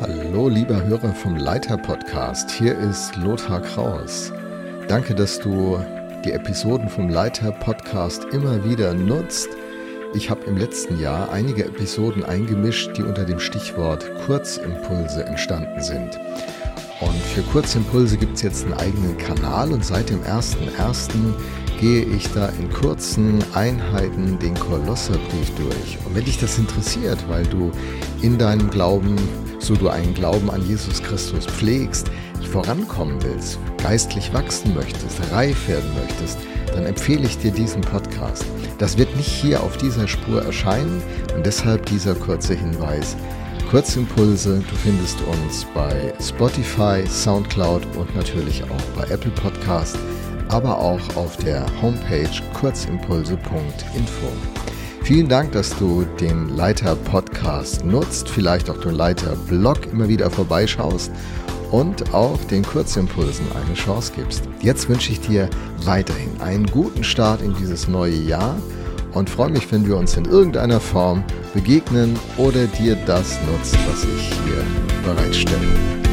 Hallo, lieber Hörer vom Leiter Podcast. Hier ist Lothar Kraus. Danke, dass du die Episoden vom Leiter Podcast immer wieder nutzt. Ich habe im letzten Jahr einige Episoden eingemischt, die unter dem Stichwort Kurzimpulse entstanden sind. Und für Kurzimpulse gibt es jetzt einen eigenen Kanal und seit dem 1.1. gehe ich da in kurzen Einheiten den Kolosserbrief durch. Und wenn dich das interessiert, weil du in deinem Glauben, so du einen Glauben an Jesus Christus pflegst, vorankommen willst, geistlich wachsen möchtest, reif werden möchtest, dann empfehle ich dir diesen Podcast. Das wird nicht hier auf dieser Spur erscheinen und deshalb dieser kurze Hinweis. Kurzimpulse, du findest uns bei Spotify, SoundCloud und natürlich auch bei Apple Podcast, aber auch auf der Homepage kurzimpulse.info. Vielen Dank, dass du den Leiter Podcast nutzt, vielleicht auch den Leiter Blog immer wieder vorbeischaust und auch den Kurzimpulsen eine Chance gibst. Jetzt wünsche ich dir weiterhin einen guten Start in dieses neue Jahr und freue mich, wenn wir uns in irgendeiner Form begegnen oder dir das nutzt, was ich hier bereitstelle.